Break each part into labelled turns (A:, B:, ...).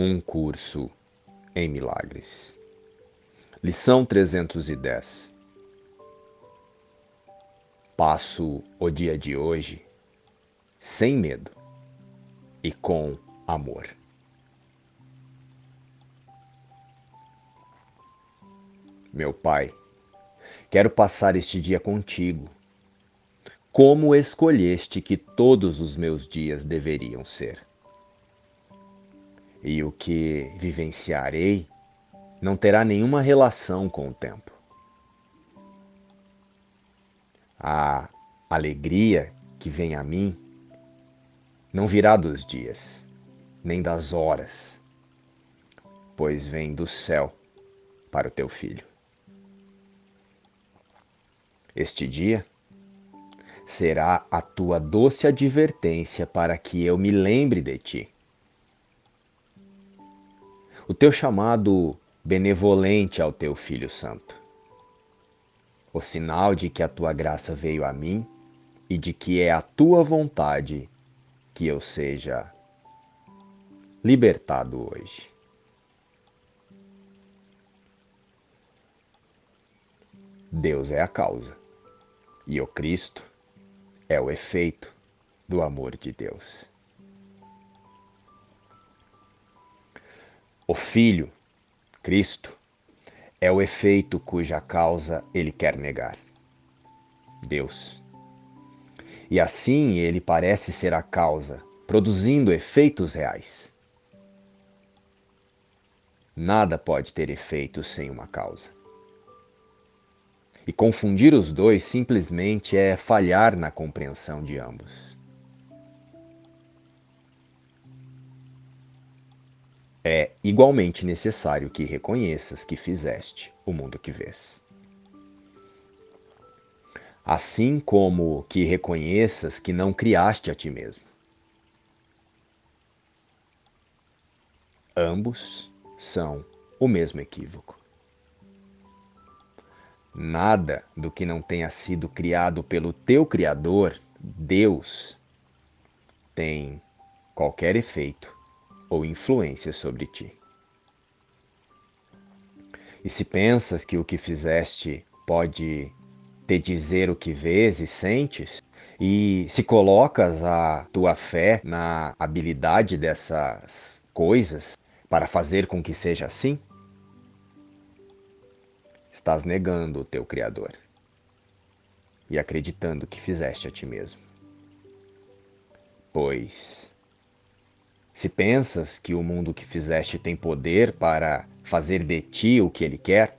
A: Um curso em milagres. Lição 310. Passo o dia de hoje sem medo e com amor. Meu Pai, quero passar este dia contigo, como escolheste que todos os meus dias deveriam ser e o que vivenciarei não terá nenhuma relação com o tempo. A alegria que vem a mim não virá dos dias, nem das horas, pois vem do céu para o teu filho. Este dia será a tua doce advertência para que eu me lembre de ti o teu chamado benevolente ao teu Filho Santo. O sinal de que a tua graça veio a mim e de que é a tua vontade que eu seja libertado hoje. Deus é a causa e o Cristo é o efeito do amor de Deus. O Filho, Cristo, é o efeito cuja causa ele quer negar. Deus. E assim ele parece ser a causa, produzindo efeitos reais. Nada pode ter efeito sem uma causa. E confundir os dois simplesmente é falhar na compreensão de ambos. É igualmente necessário que reconheças que fizeste o mundo que vês. Assim como que reconheças que não criaste a ti mesmo. Ambos são o mesmo equívoco. Nada do que não tenha sido criado pelo teu Criador, Deus, tem qualquer efeito ou influência sobre ti. E se pensas que o que fizeste pode te dizer o que vês e sentes, e se colocas a tua fé na habilidade dessas coisas para fazer com que seja assim, estás negando o teu Criador e acreditando que fizeste a ti mesmo. Pois se pensas que o mundo que fizeste tem poder para fazer de ti o que ele quer,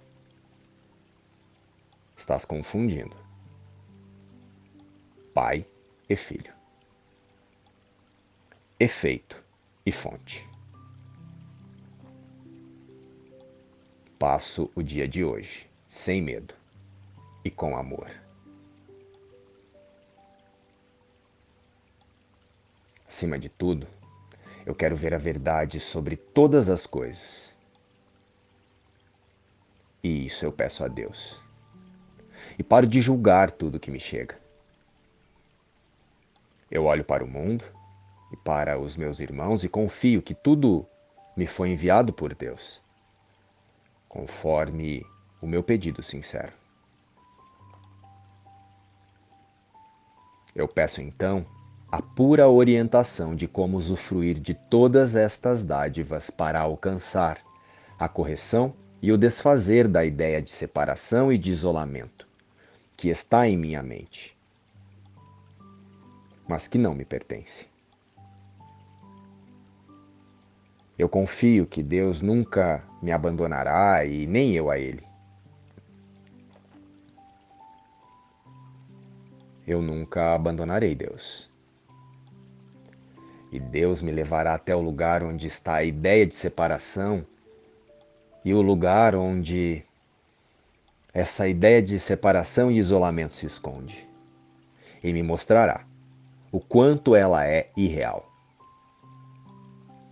A: estás confundindo pai e filho, efeito e fonte. Passo o dia de hoje sem medo e com amor. Acima de tudo, eu quero ver a verdade sobre todas as coisas. E isso eu peço a Deus. E paro de julgar tudo que me chega. Eu olho para o mundo e para os meus irmãos e confio que tudo me foi enviado por Deus, conforme o meu pedido sincero. Eu peço então a pura orientação de como usufruir de todas estas dádivas para alcançar a correção e o desfazer da ideia de separação e de isolamento que está em minha mente, mas que não me pertence. Eu confio que Deus nunca me abandonará e nem eu a Ele. Eu nunca abandonarei Deus e Deus me levará até o lugar onde está a ideia de separação e o lugar onde essa ideia de separação e isolamento se esconde. E me mostrará o quanto ela é irreal.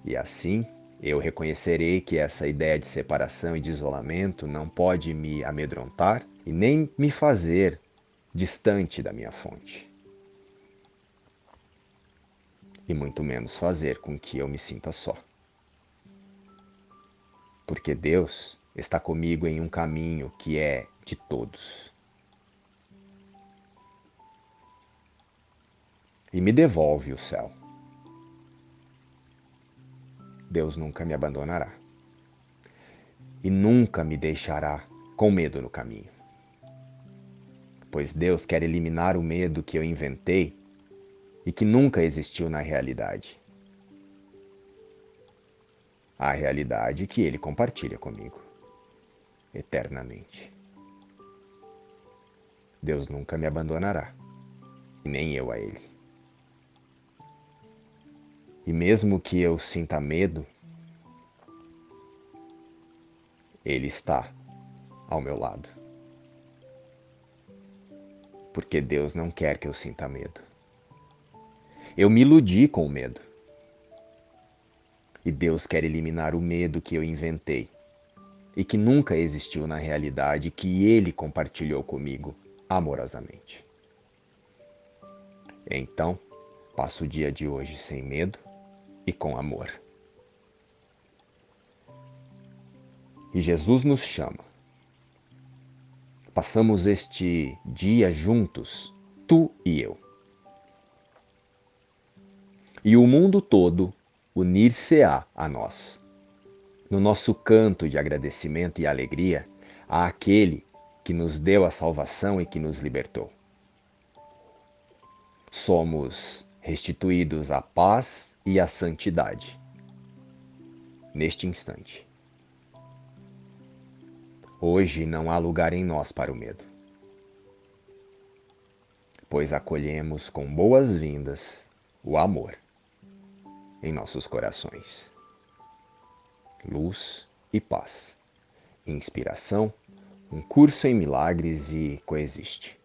A: E assim eu reconhecerei que essa ideia de separação e de isolamento não pode me amedrontar e nem me fazer distante da minha fonte e muito menos fazer com que eu me sinta só. porque Deus está comigo em um caminho que é de todos. E me devolve o céu. Deus nunca me abandonará. E nunca me deixará com medo no caminho. Pois Deus quer eliminar o medo que eu inventei e que nunca existiu na realidade a realidade que ele compartilha comigo eternamente. Deus nunca me abandonará, e nem eu a Ele. E mesmo que eu sinta medo, Ele está ao meu lado. Porque Deus não quer que eu sinta medo. Eu me iludi com o medo. E Deus quer eliminar o medo que eu inventei e que nunca existiu na realidade que Ele compartilhou comigo amorosamente. Então, passo o dia de hoje sem medo e com amor. E Jesus nos chama. Passamos este dia juntos, tu e eu. E o mundo todo unir-se-á a nós. No nosso canto de agradecimento e alegria àquele que nos deu a salvação e que nos libertou. Somos restituídos à paz e à santidade neste instante. Hoje não há lugar em nós para o medo, pois acolhemos com boas-vindas o amor em nossos corações. Luz e paz. Inspiração, um curso em milagres e coexiste.